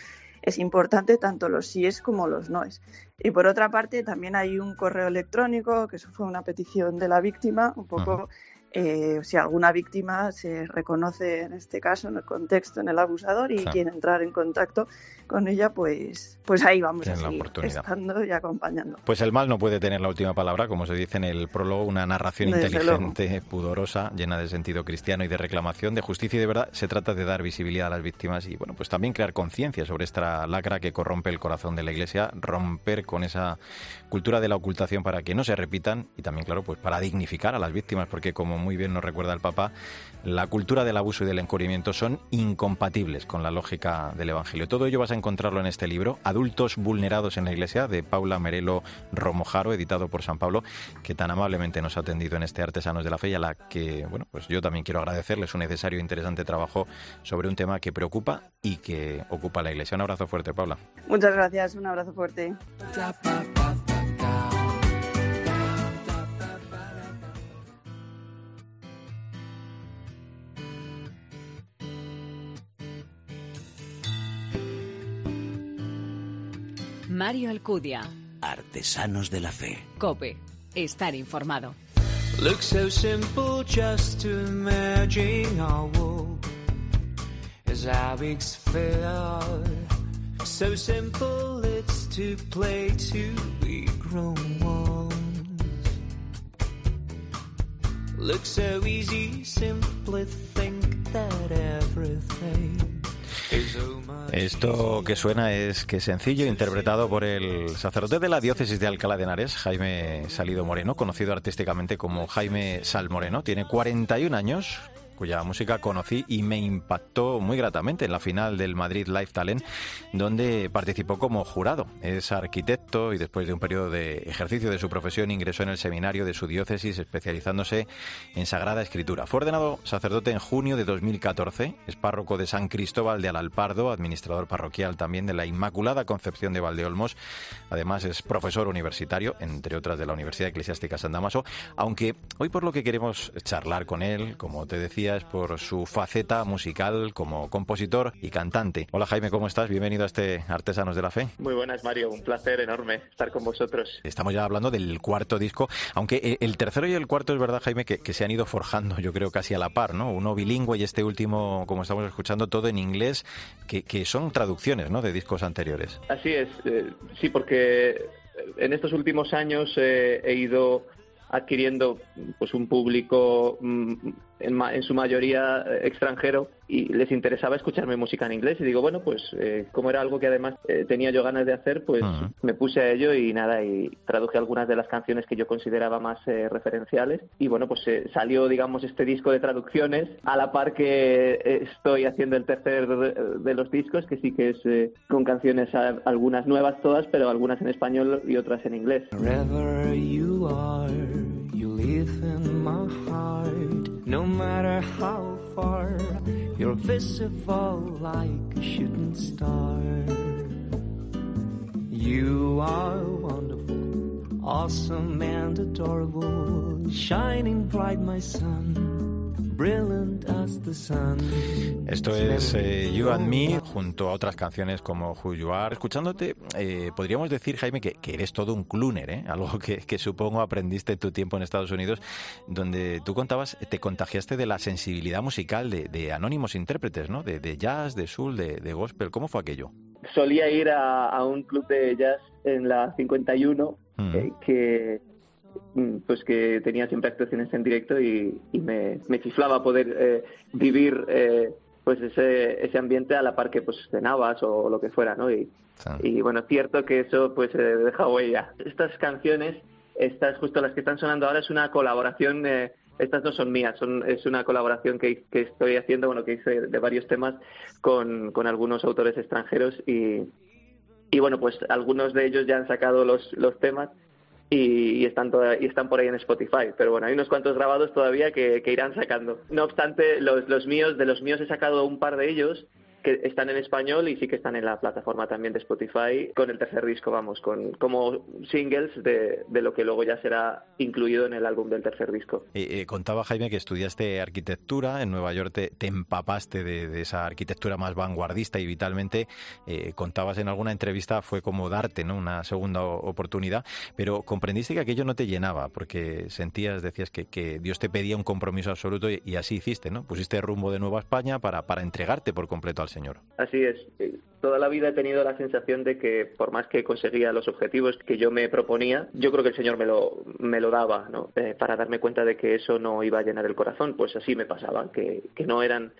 [SPEAKER 7] es importante tanto los síes como los noes. Y por otra parte, también hay un correo electrónico, que eso fue una petición de la víctima, un poco eh, si alguna víctima se reconoce en este caso, en el contexto, en el abusador y quiere entrar en contacto con ella, pues, pues ahí vamos a seguir estando y acompañando.
[SPEAKER 1] Pues el mal no puede tener la última palabra, como se dice en el prólogo, una narración inteligente, pudorosa, llena de sentido cristiano y de reclamación, de justicia y de verdad. Se trata de dar visibilidad a las víctimas y bueno, pues también crear conciencia sobre esta lacra que corrompe el corazón de la Iglesia, romper con esa cultura de la ocultación para que no se repitan y también, claro, pues para dignificar a las víctimas, porque como como muy bien nos recuerda el Papa, la cultura del abuso y del encubrimiento son incompatibles con la lógica del Evangelio. Todo ello vas a encontrarlo en este libro, Adultos vulnerados en la Iglesia, de Paula Merelo Romojaro, editado por San Pablo, que tan amablemente nos ha atendido en este Artesanos de la Fe y a la que, bueno, pues yo también quiero agradecerles un necesario e interesante trabajo sobre un tema que preocupa y que ocupa la Iglesia. Un abrazo fuerte, Paula.
[SPEAKER 7] Muchas gracias, un abrazo fuerte.
[SPEAKER 4] Mario Alcudia.
[SPEAKER 5] Artesanos de la Fe.
[SPEAKER 4] Cope. Estar informado.
[SPEAKER 8] Looks so simple just to imagine our world as our fell. So simple it's to play to be grown ones. Looks so easy, simply think that everything
[SPEAKER 1] Esto que suena es que sencillo, interpretado por el sacerdote de la diócesis de Alcalá de Henares, Jaime Salido Moreno, conocido artísticamente como Jaime Sal Moreno. Tiene 41 años, cuya música conocí y me impactó muy gratamente en la final del Madrid Live Talent, donde participó como jurado. Es arquitecto y después de un periodo de ejercicio de su profesión ingresó en el seminario de su diócesis especializándose en Sagrada Escritura. Fue ordenado sacerdote en junio de 2014, es párroco de San Cristóbal de Alalpardo, administrador parroquial también de la Inmaculada Concepción de Valdeolmos. Además es profesor universitario, entre otras de la Universidad Eclesiástica San Damaso, aunque hoy por lo que queremos charlar con él, como te decía, por su faceta musical como compositor y cantante. Hola Jaime, ¿cómo estás? Bienvenido a este Artesanos de la Fe.
[SPEAKER 9] Muy buenas, Mario. Un placer enorme estar con vosotros.
[SPEAKER 1] Estamos ya hablando del cuarto disco, aunque eh, el tercero y el cuarto es verdad, Jaime, que, que se han ido forjando, yo creo, casi a la par, ¿no? Uno bilingüe y este último, como estamos escuchando, todo en inglés, que, que son traducciones, ¿no? De discos anteriores.
[SPEAKER 9] Así es, eh, sí, porque en estos últimos años eh, he ido adquiriendo pues un público mm, en, ma- en su mayoría eh, extranjero y les interesaba escucharme música en inglés y digo bueno pues eh, como era algo que además eh, tenía yo ganas de hacer pues
[SPEAKER 1] Ujú.
[SPEAKER 9] me puse a ello y nada y traduje algunas de las canciones que yo consideraba más eh, referenciales y bueno pues eh, salió digamos este disco de traducciones a la par que eh, estoy haciendo el tercer de, de los discos que sí que es eh, con canciones a- algunas nuevas todas pero algunas en español y otras en inglés
[SPEAKER 8] Wherever you are, you live in my heart. No matter how far, you're visible like a shooting star. You are wonderful, awesome and adorable, shining bright, my sun, brilliant as the sun.
[SPEAKER 1] Esto es eh, You and Me, junto a otras canciones como Who You Are. Escuchándote, eh, podríamos decir, Jaime, que, que eres todo un cluner, ¿eh? algo que, que supongo aprendiste en tu tiempo en Estados Unidos, donde tú contabas, te contagiaste de la sensibilidad musical de, de anónimos intérpretes, ¿no? De, de jazz, de soul, de, de gospel. ¿Cómo fue aquello?
[SPEAKER 9] solía ir a, a un club de jazz en la 51
[SPEAKER 1] Mm.
[SPEAKER 9] eh, que pues que tenía siempre actuaciones en directo y, y me, me chiflaba poder eh, vivir eh, pues ese, ese ambiente a la par que pues cenabas o lo que fuera, ¿no? Y,
[SPEAKER 1] Sí.
[SPEAKER 9] y bueno, cierto que eso pues eh, deja huella. Estas canciones, estas justo las que están sonando ahora, es una colaboración, eh, estas no son mías, son, es una colaboración que, que estoy haciendo, bueno, que hice de varios temas con, con algunos autores extranjeros y, y bueno, pues algunos de ellos ya han sacado los, los temas y, están toda- y están por ahí en Spotify. Pero bueno, hay unos cuantos grabados todavía que, que irán sacando. No obstante, los, los míos, de los míos he sacado un par de ellos que están en español y sí que están en la plataforma también de Spotify con el tercer disco, vamos, con como singles de, de lo que luego ya será incluido en el álbum del tercer disco.
[SPEAKER 1] Eh, eh, contaba Jaime que estudiaste arquitectura en Nueva York, te, te empapaste de, esa arquitectura más vanguardista y vitalmente eh, contabas en alguna entrevista fue como darte ¿no? una segunda oportunidad, pero comprendiste que aquello no te llenaba porque sentías, decías que, que Dios te pedía un compromiso absoluto y, así hiciste, ¿no? Pusiste rumbo de nuevo a España para, para entregarte por completo al Señor.
[SPEAKER 9] Así es. Eh, Toda la vida he tenido la sensación de que por más que conseguía los objetivos que yo me proponía, yo creo que el Señor me lo, me lo daba, ¿no? Eh, para darme cuenta de que eso no iba a llenar el corazón. Pues así me pasaba, que, que no eran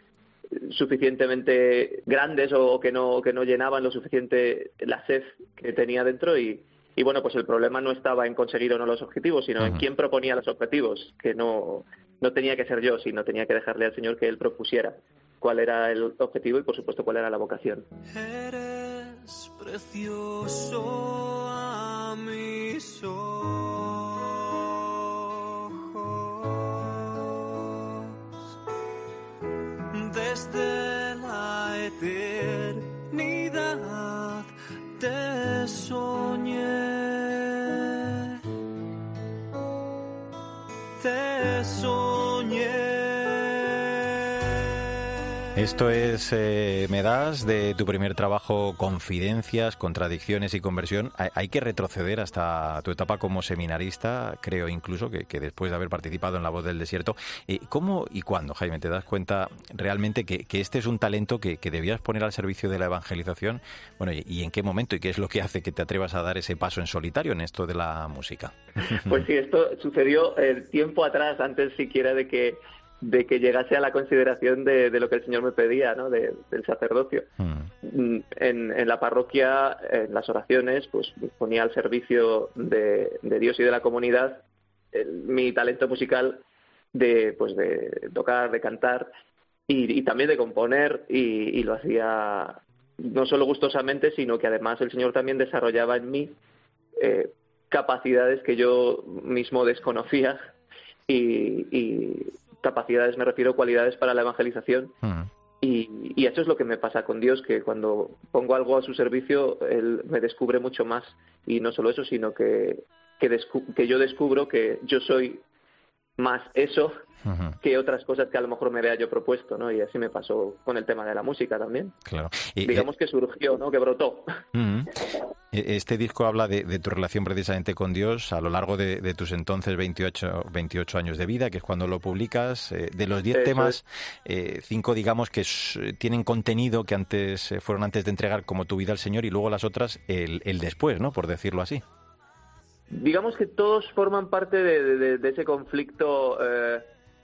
[SPEAKER 9] suficientemente grandes o que no, que no llenaban lo suficiente la sed que tenía dentro y, y bueno, pues el problema no estaba en conseguir o no los objetivos, sino en quién proponía los objetivos, que no, no tenía que ser yo, sino tenía que dejarle al Señor que Él propusiera cuál era el objetivo y, por supuesto, cuál era la vocación.
[SPEAKER 8] Eres precioso a mis ojos. Desde la eternidad te soñé. Te soñé.
[SPEAKER 1] Esto es eh, Me das de tu primer trabajo, Confidencias, Contradicciones y Conversión. Hay, que retroceder hasta tu etapa como seminarista, creo incluso que, después de haber participado en La Voz del Desierto. Eh, ¿Cómo y cuándo, Jaime, te das cuenta realmente que, este es un talento que, debías poner al servicio de la evangelización? Bueno, y, en qué momento y qué es lo que hace que te atrevas a dar ese paso en solitario en esto de la música?
[SPEAKER 9] Pues sí, esto sucedió el tiempo atrás, antes siquiera de que de que llegase a la consideración de, de lo que el Señor me pedía, ¿no? De- del sacerdocio. Mm, En, en la parroquia, en las oraciones, pues ponía al servicio de, de Dios y de la comunidad el- mi talento musical de, pues de tocar, de cantar y, y también de componer y, y lo hacía no solo gustosamente, sino que además el Señor también desarrollaba en mí eh, capacidades que yo mismo desconocía y, y capacidades, me refiero cualidades para la evangelización. Y, y eso es lo que me pasa con Dios, que cuando pongo algo a su servicio, Él me descubre mucho más. Y no solo eso, sino que, que, descu- que yo descubro que yo soy más eso que otras cosas que a lo mejor me vea yo propuesto, ¿no? Y así me pasó con el tema de la música también.
[SPEAKER 1] Claro. Y,
[SPEAKER 9] Digamos que surgió, ¿no? Que brotó.
[SPEAKER 1] E- Este disco habla de, de tu relación precisamente con Dios a lo largo de, de tus entonces 28, 28 años de vida, que es cuando lo publicas. Eh, de los 10
[SPEAKER 9] Eso
[SPEAKER 1] temas, eh, cinco digamos que tienen contenido que antes eh, fueron antes de entregar como tu vida al Señor y luego las otras el, el después, ¿no? Por decirlo así.
[SPEAKER 9] Digamos que todos forman parte de, de- de- de ese conflicto eh,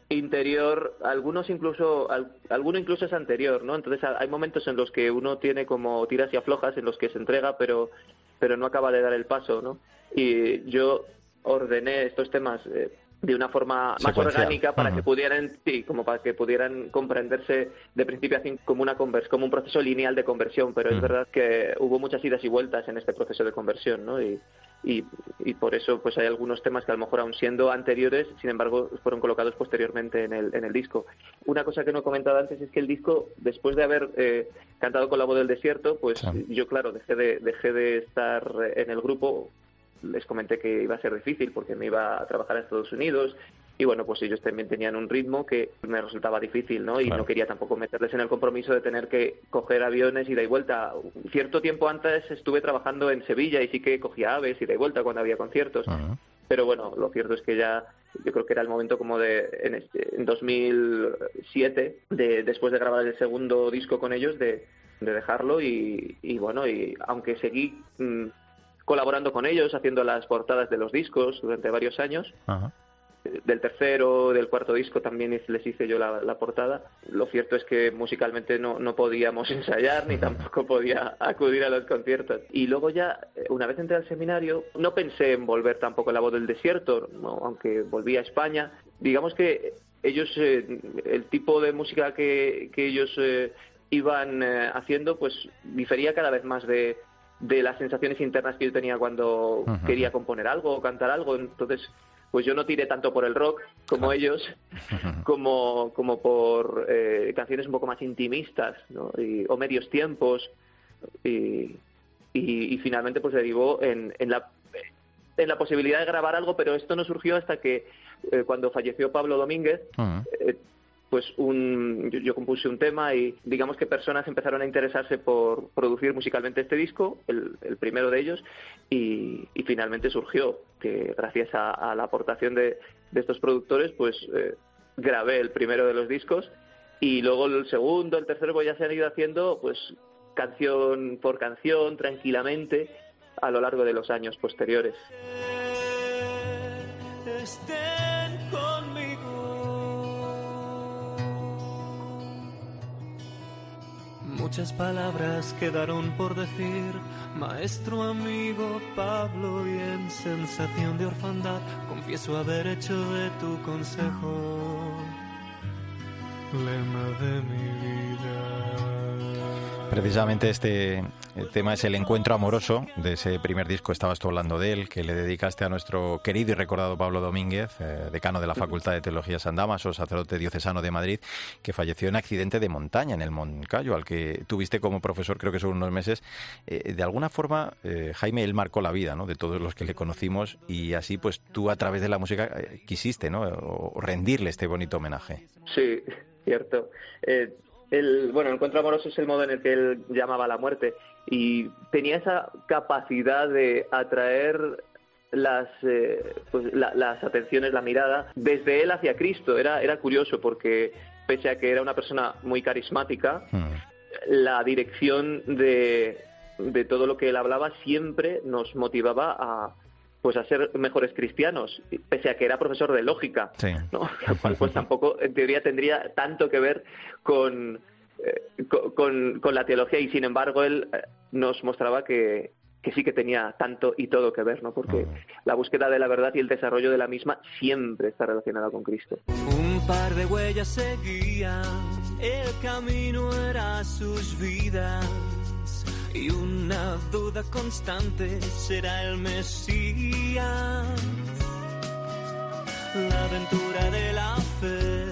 [SPEAKER 9] interior. Algunos incluso al- alguno incluso es anterior no entonces ha- hay momentos en los que uno tiene como tiras y aflojas en los que se entrega pero pero no acaba de dar el paso no y yo ordené estos temas eh, de una forma más orgánica para que pudieran sí como para que pudieran comprenderse de principio a fin como una convers como un proceso lineal de conversión pero es verdad que hubo muchas idas y vueltas en este proceso de conversión no y y, y por eso pues hay algunos temas que a lo mejor aún siendo anteriores, sin embargo, fueron colocados posteriormente en el, en el disco. Una cosa que no he comentado antes es que el disco, después de haber eh, cantado con la voz del desierto, pues
[SPEAKER 1] Sí.
[SPEAKER 9] yo claro, dejé de, dejé de estar en el grupo, les comenté que iba a ser difícil porque me iba a trabajar a Estados Unidos y bueno, pues ellos también tenían un ritmo que me resultaba difícil, ¿no? Y
[SPEAKER 1] Claro.
[SPEAKER 9] no quería tampoco meterles en el compromiso de tener que coger aviones ida y vuelta. Cierto tiempo antes estuve trabajando en Sevilla y sí que cogía aves ida y vuelta cuando había conciertos. Pero bueno, lo cierto es que ya yo creo que era el momento como de en, este- en 2007, de, después de grabar el segundo disco con ellos, de, de dejarlo y, y bueno, y aunque seguí mm, colaborando con ellos, haciendo las portadas de los discos durante varios años,
[SPEAKER 1] Ajá.
[SPEAKER 9] Del tercero, del cuarto disco también les hice yo la, la portada. Lo cierto es que musicalmente no, no podíamos ensayar ni tampoco podía acudir a los conciertos. Y luego ya, eh, una vez entré al seminario, no pensé en volver tampoco a la voz del desierto, ¿no? aunque volví a España. Digamos que ellos, eh, el tipo de música que, que ellos eh, iban eh, haciendo, pues difería cada vez más de, de las sensaciones internas que yo tenía cuando quería componer algo o cantar algo. Entonces, pues yo no tiré tanto por el rock como ellos, como, como por eh, canciones un poco más intimistas, ¿no? Y- o medios tiempos. Y, y, y finalmente pues derivó en, en la en la posibilidad de grabar algo, pero esto no surgió hasta que eh, cuando falleció Pablo Domínguez,
[SPEAKER 1] Ujú.
[SPEAKER 9] eh, pues un, yo, yo compuse un tema y digamos que personas empezaron a interesarse por producir musicalmente este disco, el, el primero de ellos, y, y finalmente surgió que gracias a, la aportación de, de estos productores, pues eh, grabé el primero de los discos y luego el segundo, el tercero, pues ya se han ido haciendo pues canción por canción, tranquilamente, a lo largo de los años posteriores.
[SPEAKER 8] estén Muchas palabras quedaron por decir, maestro, amigo, Pablo, y en sensación de orfandad, confieso haber hecho de tu consejo lema de mi vida.
[SPEAKER 1] Precisamente este tema es el encuentro amoroso de ese primer disco, estabas tú hablando de él, que le dedicaste a nuestro querido y recordado Pablo Domínguez, eh, decano de la Facultad de Teología San Damaso, sacerdote diocesano de Madrid, que falleció en accidente de montaña en el Moncayo, al que tuviste como profesor creo que son unos meses. Eh, de alguna forma, eh, Jaime, él marcó la vida ¿no? de todos los que le conocimos y así pues tú a través de la música quisiste ¿no? o rendirle este bonito homenaje.
[SPEAKER 9] Sí, cierto. El, bueno, el encuentro amoroso es el modo en el que él llamaba a la muerte y tenía esa capacidad de atraer las, eh, pues, las atenciones, la mirada desde él hacia Cristo. Era, era curioso porque pese a que era una persona muy carismática, hmm. la dirección de, de todo lo que él hablaba siempre nos motivaba a, pues a ser mejores cristianos, pese a que era profesor de lógica, ¿no? Lo cual pues tampoco en teoría tendría tanto que ver con, eh, con, la teología y sin embargo él eh, nos mostraba que, que sí que tenía tanto y todo que ver, ¿no? Porque la búsqueda de la verdad y el desarrollo de la misma siempre está relacionada con Cristo.
[SPEAKER 8] Un par de huellas seguían, el camino era sus vidas y una duda constante será el Mesías. La aventura de la fe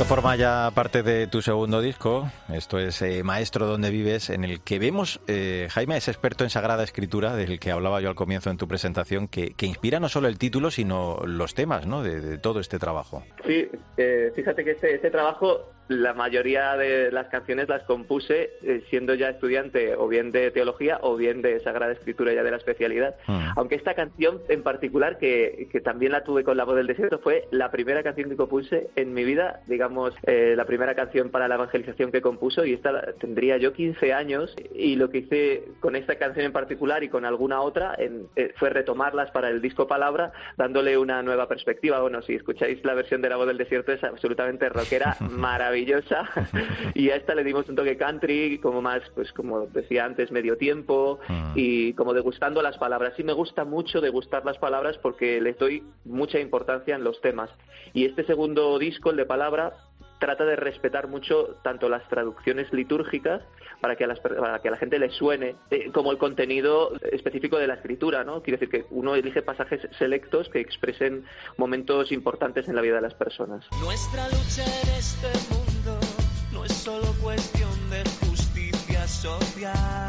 [SPEAKER 1] Esto forma ya parte de tu segundo disco. Esto es eh, Maestro donde vives, en el que vemos, eh, Jaime es experto en Sagrada Escritura, del que hablaba yo al comienzo en tu presentación, que, inspira no solo el título, sino los temas ¿no? de, todo este trabajo.
[SPEAKER 9] Sí, eh, fíjate que este, este trabajo la mayoría de las canciones las compuse eh, siendo ya estudiante o bien de teología o bien de Sagrada Escritura ya de la especialidad. Mm. Aunque esta canción en particular, que, que, también la tuve con La voz del desierto, fue la primera canción que compuse en mi vida, digamos, eh, la primera canción para la evangelización que compuso y esta tendría yo 15 años y lo que hice con esta canción en particular y con alguna otra en, eh, fue retomarlas para el disco Palabra, dándole una nueva perspectiva. Bueno, si escucháis la versión de La voz del desierto es absolutamente rockera, maravillosa y a esta le dimos un toque country, como más, pues como decía antes, medio tiempo mm. y como degustando las palabras. Sí me gusta mucho degustar las palabras porque le doy mucha importancia en los temas. Y este segundo disco, el de palabra, trata de respetar mucho tanto las traducciones litúrgicas para que a, las, para que a la gente le suene eh, como el contenido específico de la escritura, ¿no? Quiere decir que uno elige pasajes selectos que expresen momentos importantes en la vida de las personas.
[SPEAKER 8] Nuestra lucha en este mundo cuestión de justicia social.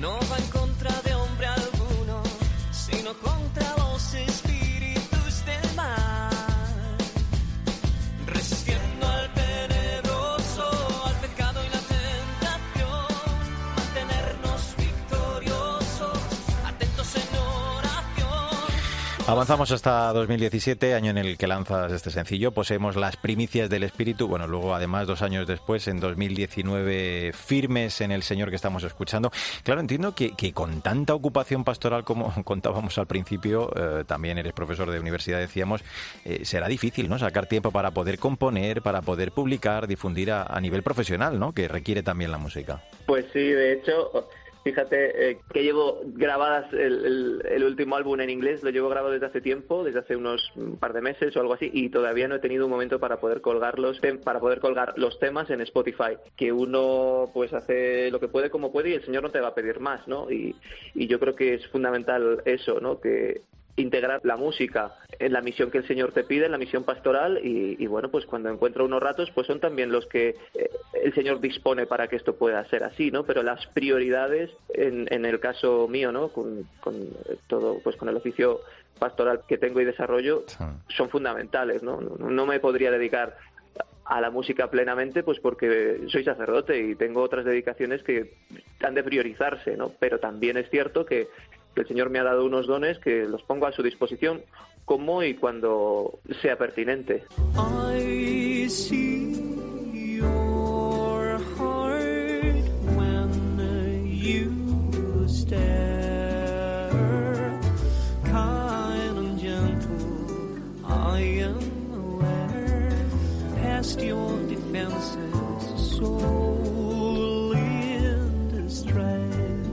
[SPEAKER 8] No va
[SPEAKER 1] Avanzamos hasta 2017, año en el que lanzas este sencillo. Poseemos las primicias del espíritu. Bueno, luego además dos años después, en 2019, firmes en el Señor que estamos escuchando. Claro, entiendo que, con tanta ocupación pastoral como contábamos al principio, eh, también eres profesor de universidad, decíamos, eh, será difícil, ¿no? Sacar tiempo para poder componer, para poder publicar, difundir a, a nivel profesional, ¿no? Que requiere también la música.
[SPEAKER 9] Pues sí, de hecho Fíjate eh, que llevo grabadas el, último álbum en inglés, lo llevo grabado desde hace tiempo, desde hace unos par de meses o algo así, y todavía no he tenido un momento para poder colgarlos, para poder colgar los temas en Spotify. Que uno pues hace lo que puede como puede y el Señor no te va a pedir más, ¿no? Y, y yo creo que es fundamental eso, ¿no? Que integrar la música en la misión que el Señor te pide, en la misión pastoral y, bueno, pues cuando encuentro unos ratos, pues son también los que eh, el Señor dispone para que esto pueda ser así, ¿no? Pero las prioridades, en, en el caso mío, ¿no? Con, todo, pues con el oficio pastoral que tengo y desarrollo, son fundamentales, ¿no? No, no me podría dedicar a la música plenamente, pues porque soy sacerdote y tengo otras dedicaciones que han de priorizarse, ¿no? Pero también es cierto que el Señor me ha dado unos dones que los pongo a su disposición como y cuando sea pertinente.
[SPEAKER 8] I see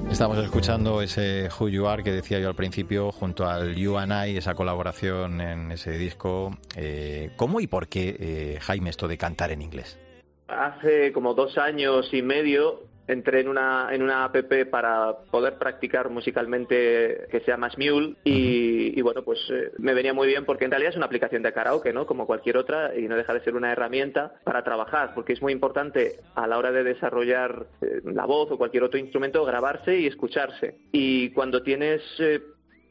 [SPEAKER 1] Estamos escuchando ese Who You Are que decía yo al principio junto al You and I, esa colaboración en ese disco. Eh, ¿Cómo y por qué, eh, Jaime, esto de cantar en inglés?
[SPEAKER 9] Hace como dos años y medio entré en una, en una app para poder practicar musicalmente que se llama Smule y, y bueno, pues eh, me venía muy bien porque en realidad es una aplicación de karaoke, ¿no? Como cualquier otra y no deja de ser una herramienta para trabajar porque es muy importante a la hora de desarrollar eh, la voz o cualquier otro instrumento grabarse y escucharse. Y cuando tienes eh,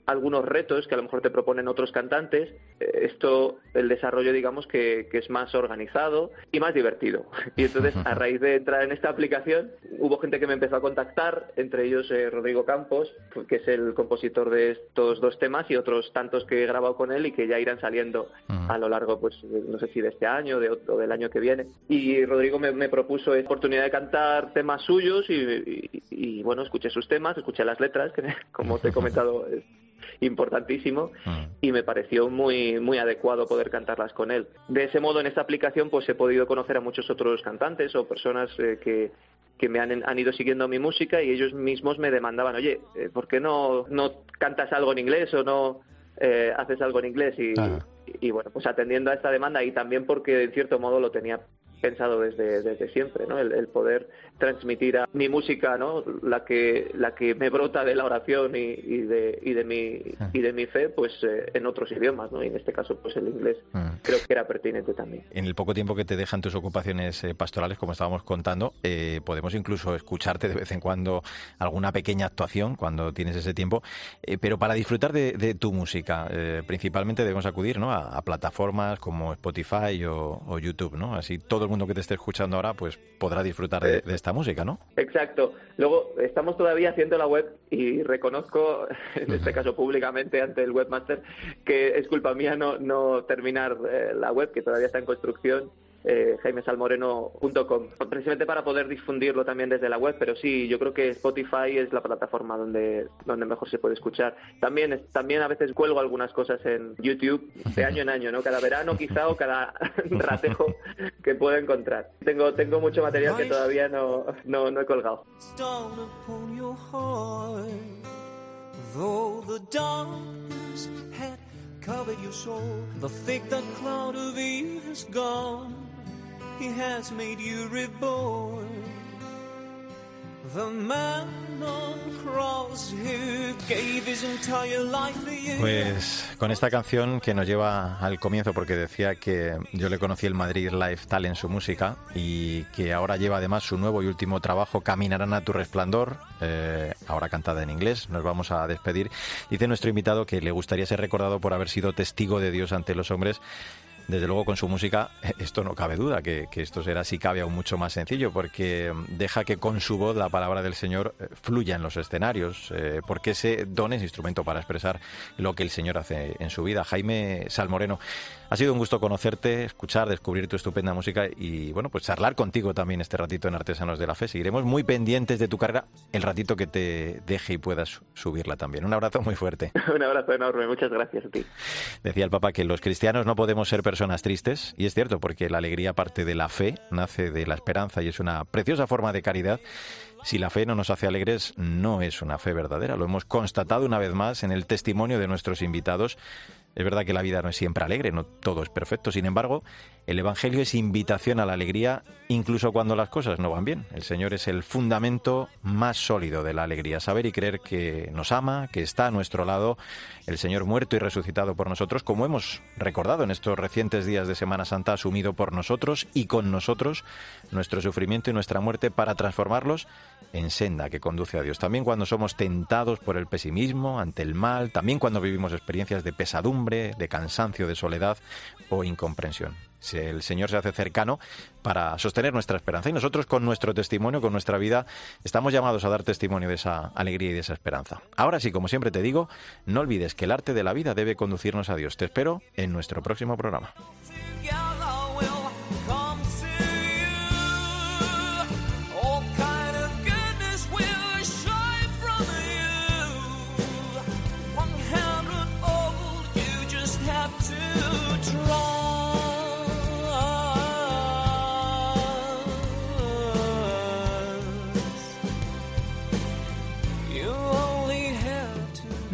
[SPEAKER 9] algunos retos que a lo mejor te proponen otros cantantes, eh, esto, el desarrollo, digamos, que, que, es más organizado y más divertido. Y entonces, a raíz de entrar en esta aplicación, hubo gente que me empezó a contactar, entre ellos eh, Rodrigo Campos, que es el compositor de estos dos temas, y otros tantos que he grabado con él y que ya irán saliendo a lo largo, pues, no sé si de este año de, o del año que viene. Y Rodrigo me, me propuso la oportunidad de cantar temas suyos y, y, y, bueno, escuché sus temas, escuché las letras, que como te he comentado, importantísimo y me pareció muy muy adecuado poder cantarlas con él. De ese modo en esta aplicación pues he podido conocer a muchos otros cantantes o personas eh, que que me han, han, ido siguiendo mi música y ellos mismos me demandaban, oye, eh, ¿por qué no, no cantas algo en inglés o no eh, haces algo en inglés? Y, y, y, bueno, pues atendiendo a esta demanda y también porque en cierto modo lo tenía pensado desde, desde siempre, ¿no? El, el, poder transmitir a mi música, ¿no? La que la que me brota de la oración y, y de y de mi y de mi fe, pues eh, en otros idiomas, ¿no? Y en este caso, pues el inglés mm. creo que era pertinente también.
[SPEAKER 1] En el poco tiempo que te dejan tus ocupaciones eh, pastorales, como estábamos contando, eh, podemos incluso escucharte de vez en cuando alguna pequeña actuación cuando tienes ese tiempo, eh, pero para disfrutar de, de tu música, eh, principalmente debemos acudir, ¿no? A, a plataformas como Spotify o, o YouTube, ¿no? Así todo el mundo que te esté escuchando ahora pues podrá disfrutar de, de, esta música, ¿no?
[SPEAKER 9] Exacto. Luego estamos todavía haciendo la web y reconozco, en este caso públicamente ante el webmaster, que es culpa mía no, no terminar eh, la web, que todavía está en construcción eh, jaimesalmoreno.com, precisamente para poder difundirlo también desde la web, pero sí, yo creo que Spotify es la plataforma donde, donde mejor se puede escuchar. También, también a veces cuelgo algunas cosas en YouTube de año en año, ¿no? Cada verano quizá o cada ratejo que puedo encontrar. Tengo, tengo mucho material que todavía no, no, no he colgado.
[SPEAKER 1] Pues con esta canción que nos lleva al comienzo, porque decía que yo le conocí el Madrid Lifestyle en su música y que ahora lleva además su nuevo y último trabajo, Caminarán a tu resplandor, eh, ahora cantada en inglés. Nos vamos a despedir. Dice nuestro invitado que le gustaría ser recordado por haber sido testigo de Dios ante los hombres desde luego con su música esto no cabe duda, que, que, esto será si cabe aún mucho más sencillo, porque deja que con su voz la palabra del Señor eh, fluya en los escenarios, eh, porque ese don es instrumento para expresar lo que el Señor hace en su vida. Jaime Salmoreno, ha sido un gusto conocerte, escuchar, descubrir tu estupenda música y bueno, pues charlar contigo también este ratito en Artesanos de la Fe. Seguiremos muy pendientes de tu carrera el ratito que te deje y puedas subirla también. Un abrazo muy fuerte.
[SPEAKER 9] un abrazo enorme, muchas gracias a ti.
[SPEAKER 1] Decía el Papa que los cristianos no podemos ser personas tristes, y es cierto, porque la alegría parte de la fe, nace de la esperanza y es una preciosa forma de caridad. Si la fe no nos hace alegres, no es una fe verdadera. Lo hemos constatado una vez más en el testimonio de nuestros invitados. Es verdad que la vida no es siempre alegre, no todo es perfecto. Sin embargo, el Evangelio es invitación a la alegría incluso cuando las cosas no van bien. El Señor es el fundamento más sólido de la alegría. Saber y creer que nos ama, que está a nuestro lado, el Señor muerto y resucitado por nosotros, como hemos recordado en estos recientes días de Semana Santa, asumido por nosotros y con nosotros nuestro sufrimiento y nuestra muerte para transformarlos en senda que conduce a Dios. También cuando somos tentados por el pesimismo, ante el mal, también cuando vivimos experiencias de pesadumbre, de cansancio, de soledad o incomprensión. El Señor se hace cercano para sostener nuestra esperanza y nosotros con nuestro testimonio, con nuestra vida, estamos llamados a dar testimonio de esa alegría y de esa esperanza. Ahora sí, como siempre te digo, no olvides que el arte de la vida debe conducirnos a Dios. Te espero en nuestro próximo programa.